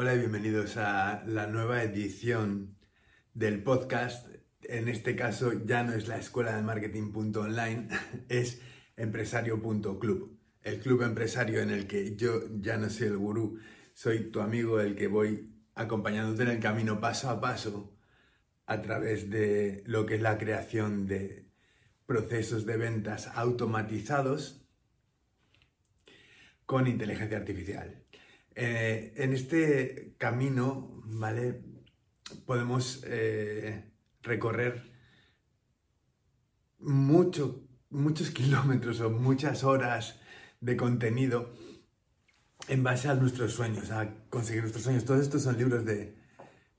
Hola y bienvenidos a la nueva edición del podcast. En este caso ya no es la escuela de marketing.online, es empresario.club. El club empresario en el que yo ya no soy el gurú, soy tu amigo el que voy acompañándote en el camino paso a paso a través de lo que es la creación de procesos de ventas automatizados con inteligencia artificial. Eh, en este camino, ¿vale? Podemos eh, recorrer mucho, muchos kilómetros o muchas horas de contenido en base a nuestros sueños, a conseguir nuestros sueños. Todos estos son libros de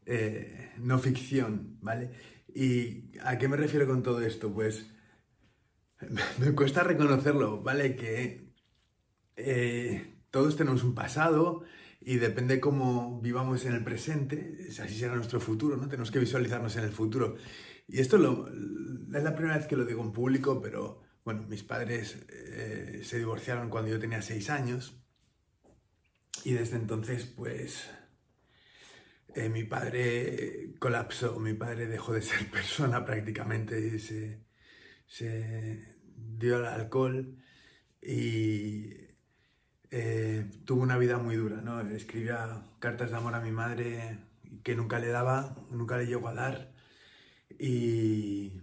eh, no ficción, ¿vale? ¿Y a qué me refiero con todo esto? Pues me cuesta reconocerlo, ¿vale? Que todos tenemos un pasado y depende cómo vivamos en el presente, así será nuestro futuro, ¿no? Tenemos que visualizarnos en el futuro. Y esto lo, es la primera vez que lo digo en público, pero bueno, mis padres eh, se divorciaron cuando yo tenía seis años y desde entonces pues eh, mi padre colapsó, mi padre dejó de ser persona prácticamente y se, se dio al alcohol y eh, tuvo una vida muy dura, ¿no? Escribía cartas de amor a mi madre que nunca le daba, nunca le llegó a dar y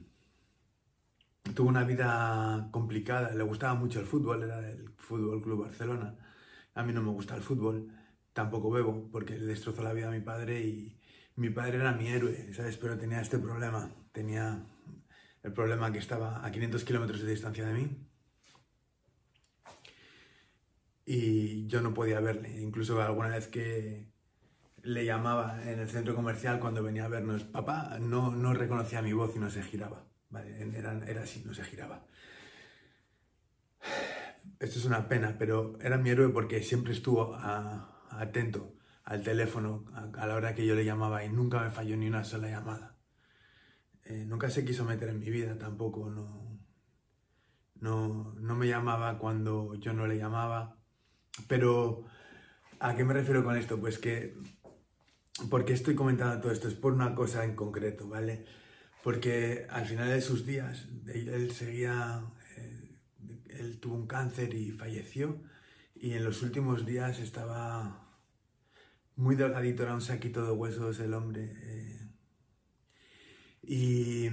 tuvo una vida complicada, le gustaba mucho el fútbol, era del Fútbol Club Barcelona. A mí no me gusta el fútbol, tampoco bebo porque le destrozó la vida a mi padre y mi padre era mi héroe, ¿sabes? Pero tenía este problema, tenía el problema que estaba a 500 kilómetros de distancia de mí y yo no podía verle, incluso alguna vez que le llamaba en el centro comercial cuando venía a vernos, papá, no, no reconocía mi voz y no se giraba. Era, era así, no se giraba. Esto es una pena, pero era mi héroe porque siempre estuvo atento al teléfono a, la hora que yo le llamaba y nunca me falló ni una sola llamada. Eh, nunca se quiso meter en mi vida tampoco, no, no, no me llamaba cuando yo no le llamaba. Pero, ¿a qué me refiero con esto? Pues que, ¿por qué estoy comentando todo esto? Es por una cosa en concreto, ¿vale? porque al final de sus días él seguía, eh, él tuvo un cáncer y falleció y en los últimos días estaba muy delgadito, era un saquito de huesos el hombre. Eh, y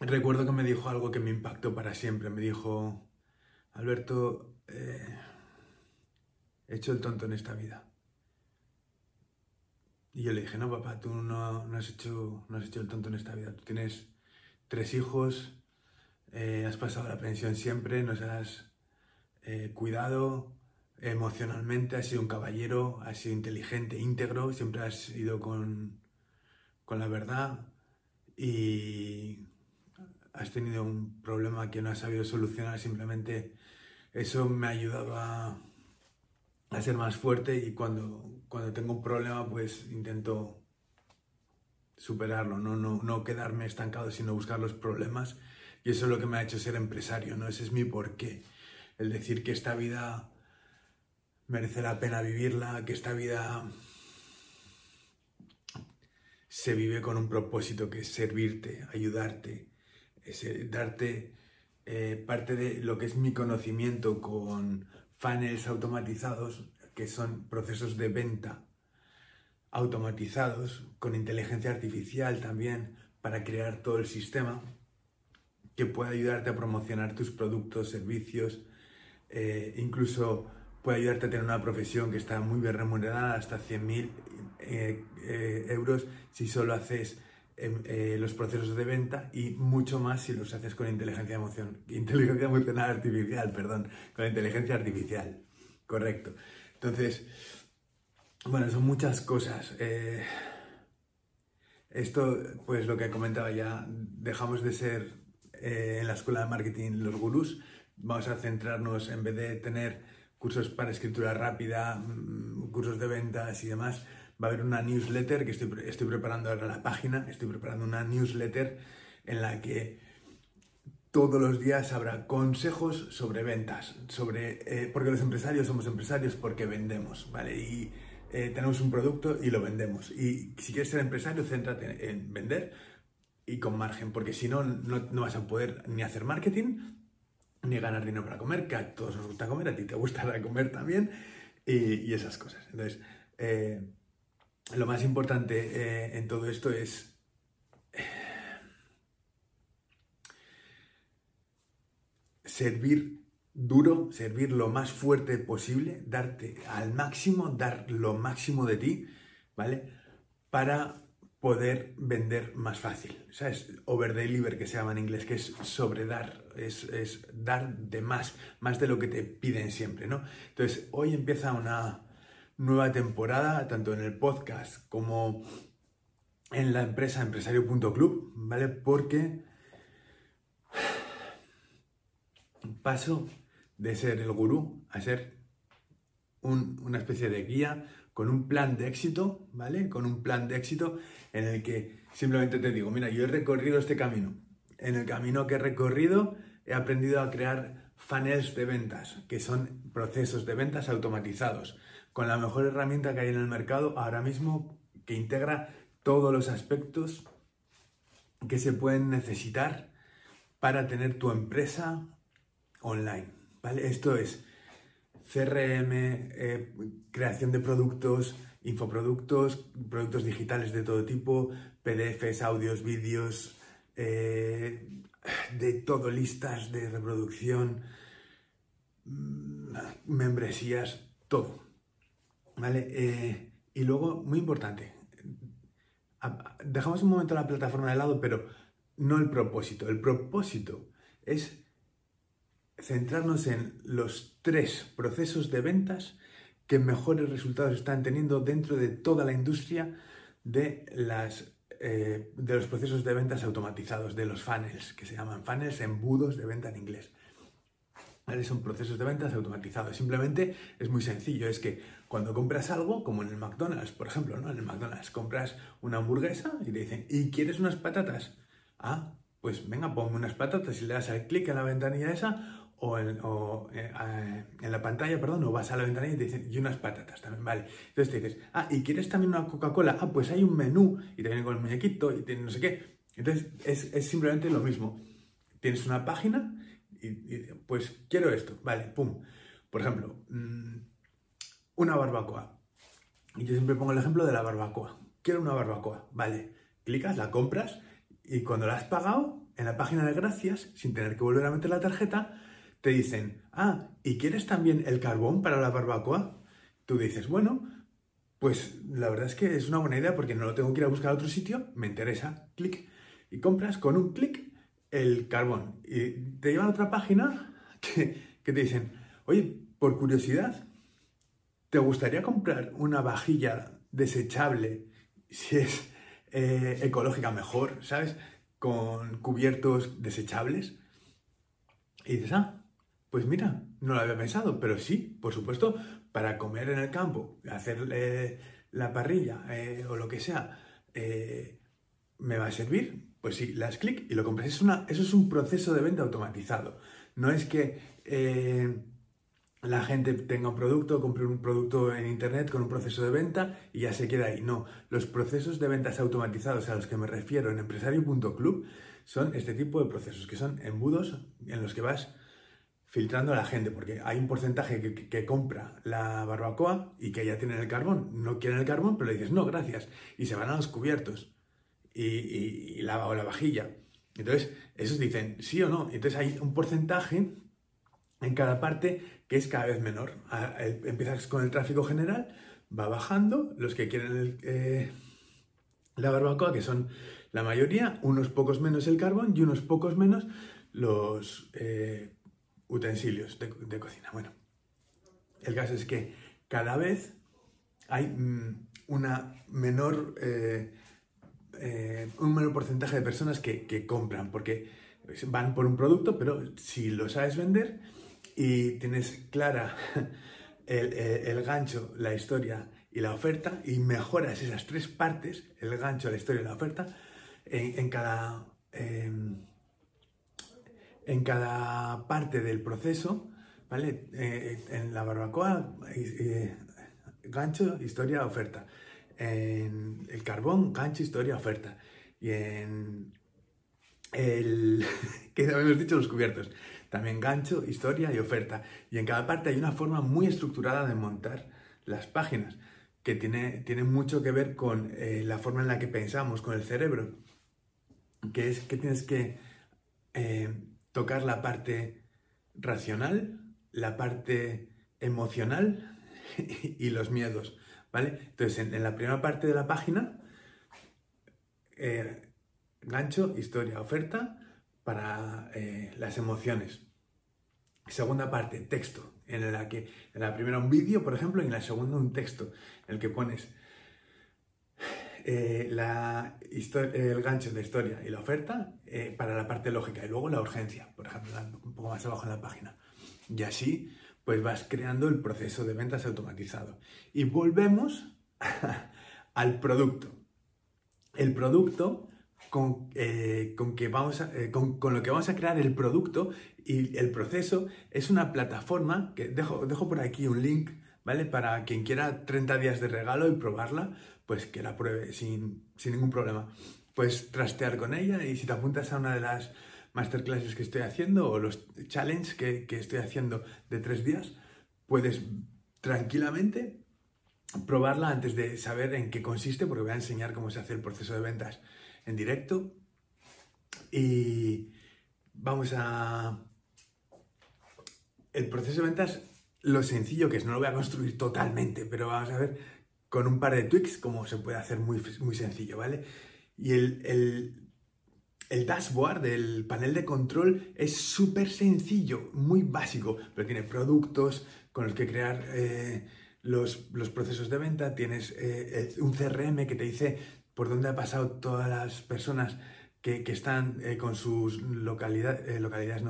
recuerdo que me dijo algo que me impactó para siempre, me dijo, Alberto, eh, he hecho el tonto en esta vida. Y yo le dije, no, papá, tú no, has, hecho, no has hecho el tonto en esta vida. Tú tienes tres hijos, eh, has pasado la pensión siempre, nos has eh, cuidado emocionalmente, has sido un caballero, has sido inteligente, íntegro, siempre has ido con, con la verdad y has tenido un problema que no has sabido solucionar, simplemente eso me ha ayudado a a ser más fuerte y cuando, cuando tengo un problema pues intento superarlo, ¿no? No, no quedarme estancado, sino buscar los problemas. Y eso es lo que me ha hecho ser empresario, ¿no? Ese es mi porqué. El decir que esta vida merece la pena vivirla, que esta vida se vive con un propósito que es servirte, ayudarte, es eh, darte eh, parte de lo que es mi conocimiento con funnels automatizados, que son procesos de venta automatizados con inteligencia artificial también para crear todo el sistema que puede ayudarte a promocionar tus productos, servicios, eh, incluso puede ayudarte a tener una profesión que está muy bien remunerada, hasta 100.000 eh, eh, euros si solo haces em, los procesos de venta y mucho más si los haces con inteligencia, emoción, inteligencia emocional artificial, perdón, con inteligencia artificial, correcto. Entonces, bueno, son muchas cosas. Eh, esto, pues lo que comentaba ya, dejamos de ser eh, en la escuela de marketing los gurús, vamos a centrarnos en vez de tener cursos para escritura rápida, mm, cursos de ventas y demás, va a haber una newsletter que estoy, estoy preparando ahora la página, estoy preparando una newsletter en la que todos los días habrá consejos sobre ventas, sobre, eh, porque los empresarios somos empresarios porque vendemos, ¿vale? Y eh, tenemos un producto y lo vendemos. Y si quieres ser empresario, céntrate en vender y con margen, porque si no, no vas a poder ni hacer marketing, ni ganar dinero para comer, que a todos nos gusta comer, a ti te gusta comer también, y, esas cosas. Entonces, eh, lo más importante eh, en todo esto es servir duro, servir lo más fuerte posible, darte al máximo, dar lo máximo de ti, ¿vale? Para poder vender más fácil. ¿Sabes? Over deliver, que se llama en inglés, que es sobredar, es, es dar de más, más de lo que te piden siempre, ¿no? Entonces, hoy empieza una nueva temporada, tanto en el podcast como en la empresa empresario.club, ¿vale? Porque paso de ser el gurú a ser una especie de guía con un plan de éxito, ¿vale? Con un plan de éxito en el que simplemente te digo, mira, yo he recorrido este camino. En el camino que he recorrido he aprendido a crear funnels de ventas, que son procesos de ventas automatizados, con la mejor herramienta que hay en el mercado ahora mismo que integra todos los aspectos que se pueden necesitar para tener tu empresa online. ¿vale? Esto es CRM, eh, creación de productos, infoproductos, productos digitales de todo tipo, PDFs, audios, vídeos, eh, de todo, listas de reproducción, mm, membresías, todo. ¿Vale? Eh, y luego, muy importante, dejamos un momento la plataforma de lado, pero no el propósito. El propósito es centrarnos en los tres procesos de ventas que mejores resultados están teniendo dentro de toda la industria de, las, eh, de los procesos de ventas automatizados, de los funnels, que se llaman funnels, embudos de venta en inglés. Son procesos de ventas automatizados. Simplemente es muy sencillo. Es que cuando compras algo, como en el McDonald's, por ejemplo, ¿no? En el McDonald's compras una hamburguesa y te dicen, ¿y quieres unas patatas? Ah, pues venga, ponme unas patatas y le das al clic en la ventanilla esa o, eh, en, la pantalla, perdón, o vas a la ventanilla y te dicen, y unas patatas también, vale. Entonces te dices, ah, ¿y quieres también una Coca-Cola? Ah, pues hay un menú y te viene con el muñequito y tiene no sé qué. Entonces es, simplemente lo mismo. Tienes una página y, pues quiero esto, vale, pum. Por ejemplo, mm, una barbacoa. Y yo siempre pongo el ejemplo de la barbacoa. Quiero una barbacoa, vale. Clicas, la compras y cuando la has pagado, en la página de gracias, sin tener que volver a meter la tarjeta, te dicen, ah, ¿y quieres también el carbón para la barbacoa? Tú dices, bueno, pues la verdad es que es una buena idea porque no lo tengo que ir a buscar a otro sitio, me interesa, clic, y compras con un clic el carbón. Y te llevan a otra página que, te dicen, oye, por curiosidad, ¿te gustaría comprar una vajilla desechable si es eh, ecológica mejor, ¿sabes? Con cubiertos desechables. Y dices, ah, pues mira, no lo había pensado, pero sí, por supuesto, para comer en el campo, hacer la parrilla eh, o lo que sea, eh, me va a servir. Pues sí, las clic y lo compras. Eso es un proceso de venta automatizado. No es que eh, la gente tenga un producto, compre un producto en internet con un proceso de venta y ya se queda ahí. No, los procesos de ventas automatizados a los que me refiero en empresario.club son este tipo de procesos, que son embudos en los que vas filtrando a la gente, porque hay un porcentaje que, compra la barbacoa y que ya tienen el carbón, no quieren el carbón, pero le dices, no, gracias, y se van a los cubiertos y, la, o la vajilla. Entonces, esos dicen sí o no. Entonces hay un porcentaje en cada parte que es cada vez menor. Empiezas con el tráfico general, va bajando, los que quieren eh, la barbacoa, que son la mayoría, unos pocos menos el carbón y unos pocos menos los... Eh, utensilios de, cocina. Bueno, el caso es que cada vez hay mm, una menor, eh, eh, un menor porcentaje de personas que, compran, porque van por un producto, pero si lo sabes vender y tienes clara el, gancho, la historia y la oferta, y mejoras esas tres partes, el gancho, la historia y la oferta, en, cada... Em, en cada parte del proceso, ¿vale? Eh, en la barbacoa, gancho, historia, oferta. En el carbón, gancho, historia, oferta. Y en el que habíamos dicho los cubiertos. También gancho, historia y oferta. Y en cada parte hay una forma muy estructurada de montar las páginas, que tiene, tiene mucho que ver con eh, la forma en la que pensamos, con el cerebro, que es que tienes que eh, tocar la parte racional, la parte emocional y los miedos, ¿vale? Entonces, en, la primera parte de la página, eh, gancho, historia, oferta para eh, las emociones. Segunda parte, texto, en la que en la primera un vídeo, por ejemplo, y en la segunda un texto, en el que pones eh, la el gancho de historia y la oferta eh, para la parte lógica y luego la urgencia, por ejemplo, un poco más abajo en la página. Y así, pues vas creando el proceso de ventas automatizado. Y volvemos al producto. El producto con, eh, que vamos eh, con, lo que vamos a crear el producto y el proceso es una plataforma que dejo, dejo por aquí un link, ¿vale? Para quien quiera 30 días de regalo y probarla, pues que la pruebe sin, sin ningún problema. Puedes trastear con ella y si te apuntas a una de las masterclasses que estoy haciendo o los challenges que, que estoy haciendo de tres días, puedes tranquilamente probarla antes de saber en qué consiste, porque voy a enseñar cómo se hace el proceso de ventas en directo. Y vamos a... El proceso de ventas, lo sencillo que es, no lo voy a construir totalmente, pero vamos a ver con un par de tweaks cómo se puede hacer muy, muy sencillo, ¿vale? Y el, el, el dashboard del panel de control es súper sencillo, muy básico, pero tiene productos con los que crear eh, los, los, procesos de venta, tienes eh, un CRM que te dice por dónde ha pasado todas las personas que, que están eh, con sus localidad, localidades,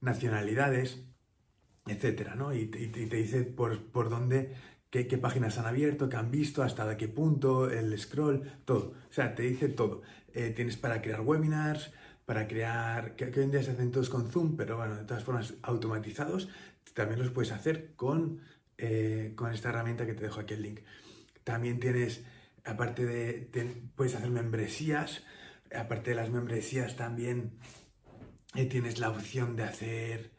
nacionalidades, etcétera, ¿no? Y, y, te dice por, por dónde, qué, páginas han abierto, qué han visto, hasta qué punto, el scroll, todo. O sea, te dice todo. tienes para crear webinars, para crear, que, hoy en día se hacen todos con Zoom, pero bueno, de todas formas automatizados, también los puedes hacer con, con esta herramienta que te dejo aquí el link. También tienes aparte de, puedes hacer membresías, aparte de las membresías también eh, tienes la opción de hacer,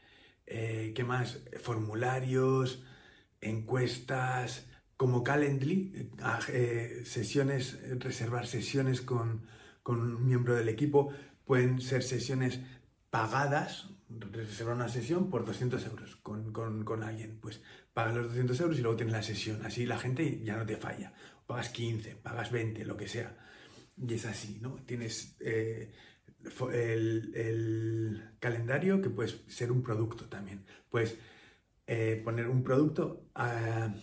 eh, ¿qué más? Formularios, encuestas, como Calendly, eh, sesiones, reservar sesiones con, con, un miembro del equipo, pueden ser sesiones pagadas, reservar una sesión por 200 euros con, con, con alguien, pues pagas los 200 euros y luego tienes la sesión, así la gente ya no te falla pagas 15, pagas 20, lo que sea. Y es así, ¿no? Tienes eh, el, el, calendario que puede ser un producto también. Puedes eh, poner un producto a,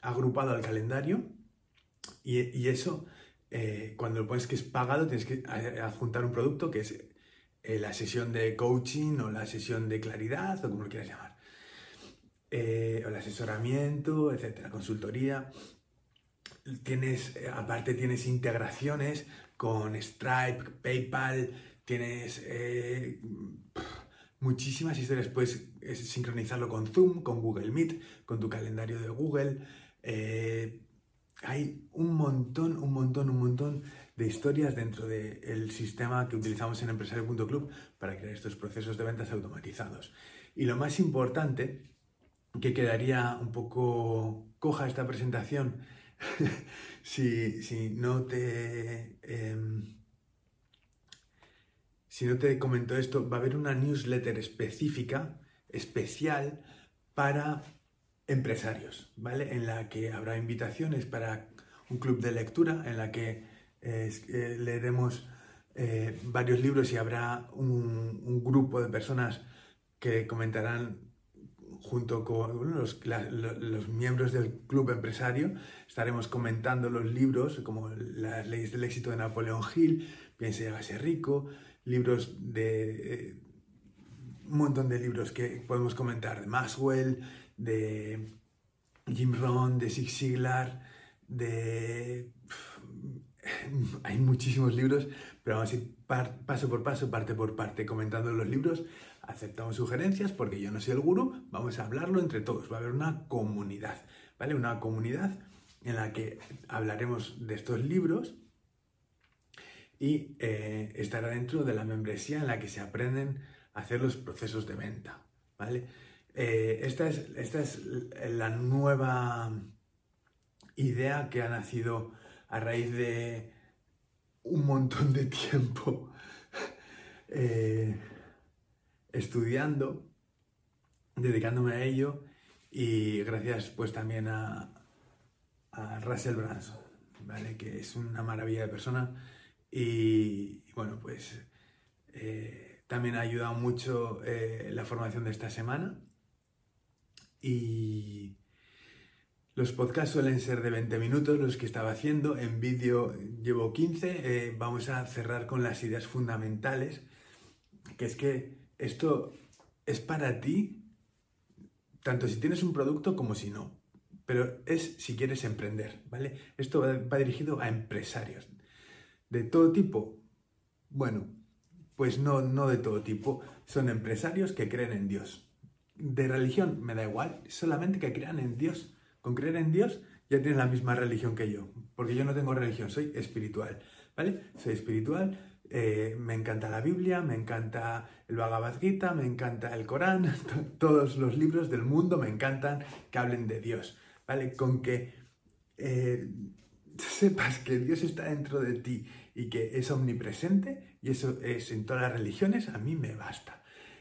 agrupado al calendario y, eso, eh, cuando pones que es pagado, tienes que adjuntar un producto que es eh, la sesión de coaching o la sesión de claridad o como lo quieras llamar. Eh, o el asesoramiento, etcétera, consultoría tienes, eh, aparte tienes integraciones con Stripe, PayPal, tienes eh, muchísimas historias. Puedes eh, sincronizarlo con Zoom, con Google Meet, con tu calendario de Google. Eh, hay un montón, un montón, un montón de historias dentro del sistema que utilizamos en empresario.club para crear estos procesos de ventas automatizados. Y lo más importante, que quedaría un poco coja esta presentación, si, si, no te... Eh, si no te comento esto, va a haber una newsletter específica, especial, para empresarios, ¿vale? En la que habrá invitaciones para un club de lectura, en la que eh, eh, leeremos eh, varios libros y habrá un, grupo de personas que comentarán junto con los, miembros del club empresario, estaremos comentando los libros como Las leyes del éxito de Napoleón Hill, Piense y hágase rico, libros de... Eh, un montón de libros que podemos comentar, de Maxwell, de Jim Rohn, de Zig Ziglar, de... Hay muchísimos libros, pero vamos a ir paso por paso, parte por parte, comentando los libros aceptamos sugerencias porque yo no soy el gurú, vamos a hablarlo entre todos, va a haber una comunidad, ¿vale? Una comunidad en la que hablaremos de estos libros y eh, estará dentro de la membresía en la que se aprenden a hacer los procesos de venta, ¿vale? Eh, esta, es, esta es la nueva idea que ha nacido a raíz de un montón de tiempo eh, estudiando, dedicándome a ello y gracias pues también a, a Russell Branson, ¿vale? que es una maravilla de persona y, bueno pues eh, también ha ayudado mucho eh, la formación de esta semana. Y los podcasts suelen ser de 20 minutos los que estaba haciendo, en vídeo llevo 15, eh, vamos a cerrar con las ideas fundamentales, que es que esto es para ti, tanto si tienes un producto como si no, pero es si quieres emprender, ¿vale? Esto va, dirigido a empresarios de todo tipo. Bueno, pues no, no de todo tipo, son empresarios que creen en Dios de religión me da igual, solamente que crean en Dios. Con creer en Dios ya tienen la misma religión que yo, porque yo no tengo religión, soy espiritual, ¿vale? Soy espiritual, eh, me encanta la Biblia, me encanta el Bhagavad Gita, me encanta el Corán, todos los libros del mundo me encantan que hablen de Dios, ¿vale? Con que eh, sepas que Dios está dentro de ti y que es omnipresente, y eso es en todas las religiones, a mí me basta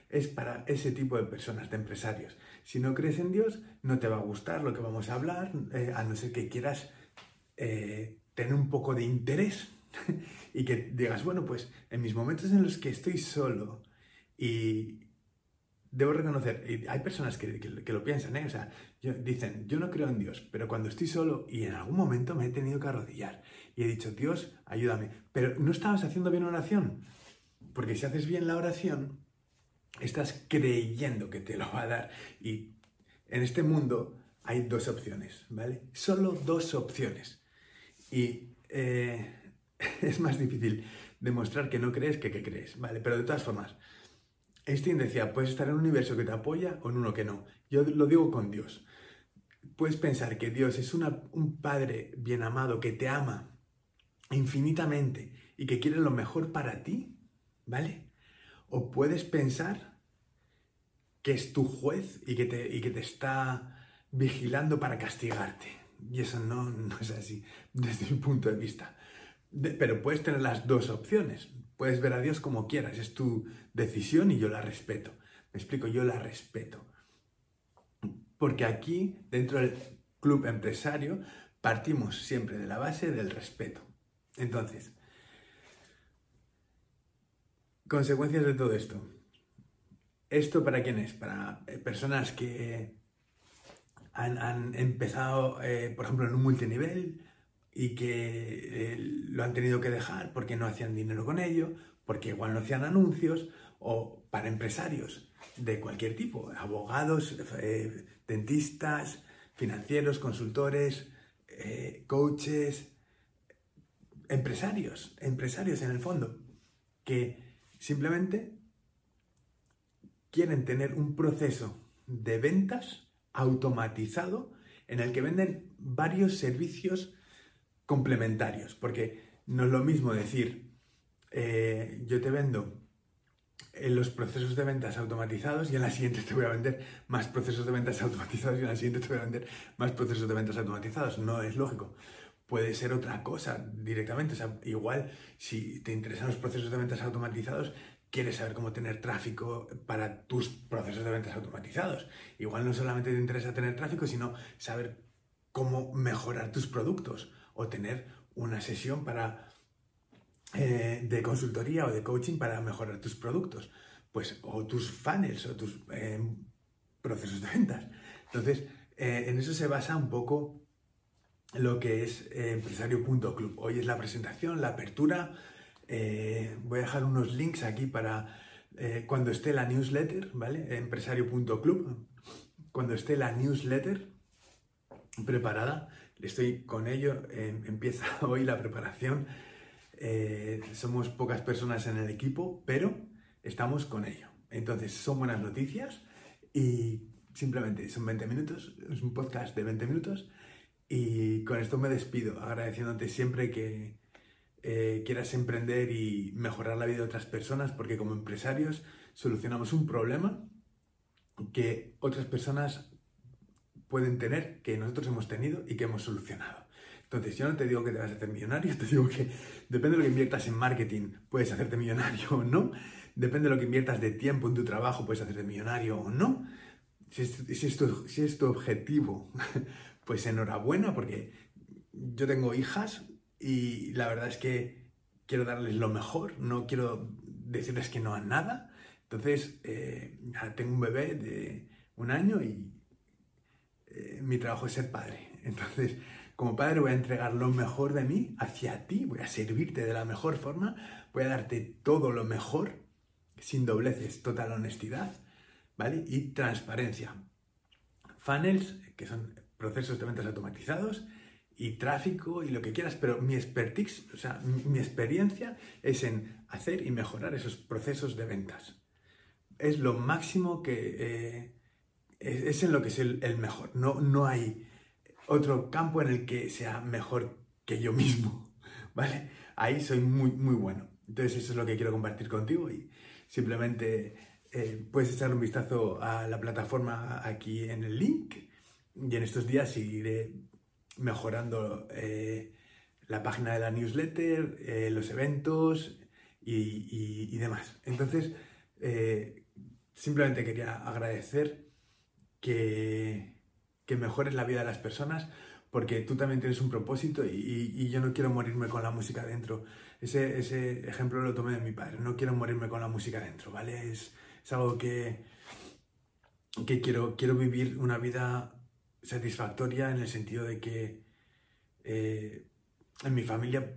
es para ese tipo de personas, de empresarios. Si no crees en Dios, no te va a gustar lo que vamos a hablar, eh, a no ser que quieras eh, tener un poco de interés y que digas, bueno, pues en mis momentos en los que estoy solo y debo reconocer, y hay personas que, lo piensan, ¿eh? o sea, dicen, yo no creo en Dios, pero cuando estoy solo y en algún momento me he tenido que arrodillar y he dicho, Dios, ayúdame, pero no estabas haciendo bien oración, porque si haces bien la oración, estás creyendo que te lo va a dar. Y en este mundo hay dos opciones, ¿vale? Solo dos opciones. Y eh, es más difícil demostrar que no crees que que crees, ¿vale? Pero de todas formas, Einstein decía, puedes estar en un universo que te apoya o en uno que no. Yo lo digo con Dios. Puedes pensar que Dios es un Padre bien amado que te ama infinitamente y que quiere lo mejor para ti, ¿vale? O puedes pensar que es tu juez y que te, y que te está vigilando para castigarte. Y eso no, es así, desde mi punto de vista. pero puedes tener las dos opciones. Puedes ver a Dios como quieras, es tu decisión y yo la respeto. Me explico, yo la respeto. Porque aquí, dentro del club empresario, partimos siempre de la base del respeto. Entonces, Consecuencias de todo esto. ¿Esto para quién es? Para eh, personas que han, empezado, eh, por ejemplo, en un multinivel y que eh, lo han tenido que dejar porque no hacían dinero con ello, porque igual no hacían anuncios, o para empresarios de cualquier tipo, abogados, dentistas, financieros, consultores, coaches, empresarios, empresarios en el fondo, que Simplemente quieren tener un proceso de ventas automatizado en el que venden varios servicios complementarios, porque no es lo mismo decir, eh, yo te vendo en los procesos de ventas automatizados y en la siguiente te voy a vender más procesos de ventas automatizados y en la siguiente te voy a vender más procesos de ventas automatizados. No es lógico puede ser otra cosa directamente. O sea, igual si te interesan los procesos de ventas automatizados, quieres saber cómo tener tráfico para tus procesos de ventas automatizados. Igual no solamente te interesa tener tráfico, sino saber cómo mejorar tus productos o tener una sesión para, eh, de consultoría o de coaching para mejorar tus productos. Pues, o tus funnels o tus eh, procesos de ventas. Entonces, eh, en eso se basa un poco lo que es empresario.club. Hoy es la presentación, la apertura. Voy a dejar unos links aquí para cuando esté la newsletter, ¿vale? Empresario.club. Cuando esté la newsletter preparada, estoy con ello, empieza hoy la preparación. somos pocas personas en el equipo, pero estamos con ello. Entonces, son buenas noticias y simplemente son 20 minutos, es un podcast de 20 minutos y con esto me despido agradeciéndote siempre que eh, quieras emprender y mejorar la vida de otras personas porque como empresarios solucionamos un problema que otras personas pueden tener, que nosotros hemos tenido y que hemos solucionado. Entonces, yo no te digo que te vas a hacer millonario, te digo que depende de lo que inviertas en marketing, puedes hacerte millonario o no. Depende de lo que inviertas de tiempo en tu trabajo, puedes hacerte millonario o no. Si es, si es tu objetivo, pues enhorabuena, porque yo tengo hijas y la verdad es que quiero darles lo mejor, no quiero decirles que no a nada. Entonces, eh, tengo un bebé de un año y eh, mi trabajo es ser padre. Entonces, como padre voy a entregar lo mejor de mí hacia ti, voy a servirte de la mejor forma, voy a darte todo lo mejor, sin dobleces, total honestidad, ¿vale? Y transparencia. Funnels, que son procesos de ventas automatizados, y tráfico y lo que quieras, pero mi expertise, o sea, mi experiencia es en hacer y mejorar esos procesos de ventas. Es lo máximo que eh, es, en lo que es el, mejor. No, no hay otro campo en el que sea mejor que yo mismo, ¿vale? Ahí soy muy, muy bueno. Entonces eso es lo que quiero compartir contigo y simplemente eh, puedes echar un vistazo a la plataforma aquí en el link y en estos días iré mejorando eh, la página de la newsletter, eh, los eventos y, y demás. Entonces, simplemente quería agradecer que que mejores la vida de las personas, porque tú también tienes un propósito y, yo no quiero morirme con la música dentro. Ese, ejemplo lo tomé de mi padre, no quiero morirme con la música dentro, ¿vale? Es, algo que, quiero vivir una vida satisfactoria en el sentido de que eh, en mi familia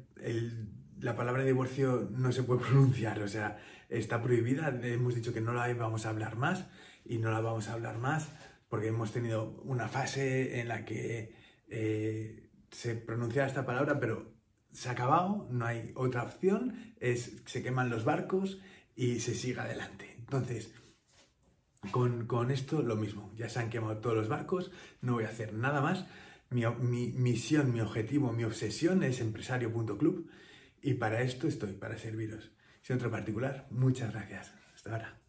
la palabra divorcio no se puede pronunciar, o sea, está prohibida, hemos dicho que no la vamos a hablar más y no la vamos a hablar más porque hemos tenido una fase en la que eh, se pronunciaba esta palabra, pero se ha acabado, no hay otra opción, es, se queman los barcos y se sigue adelante. Entonces, con, con, esto lo mismo, ya se han quemado todos los barcos, no voy a hacer nada más. Mi, mi misión, mi objetivo, mi obsesión es empresario.club y para esto estoy, para serviros. Si otro particular, muchas gracias. Hasta ahora.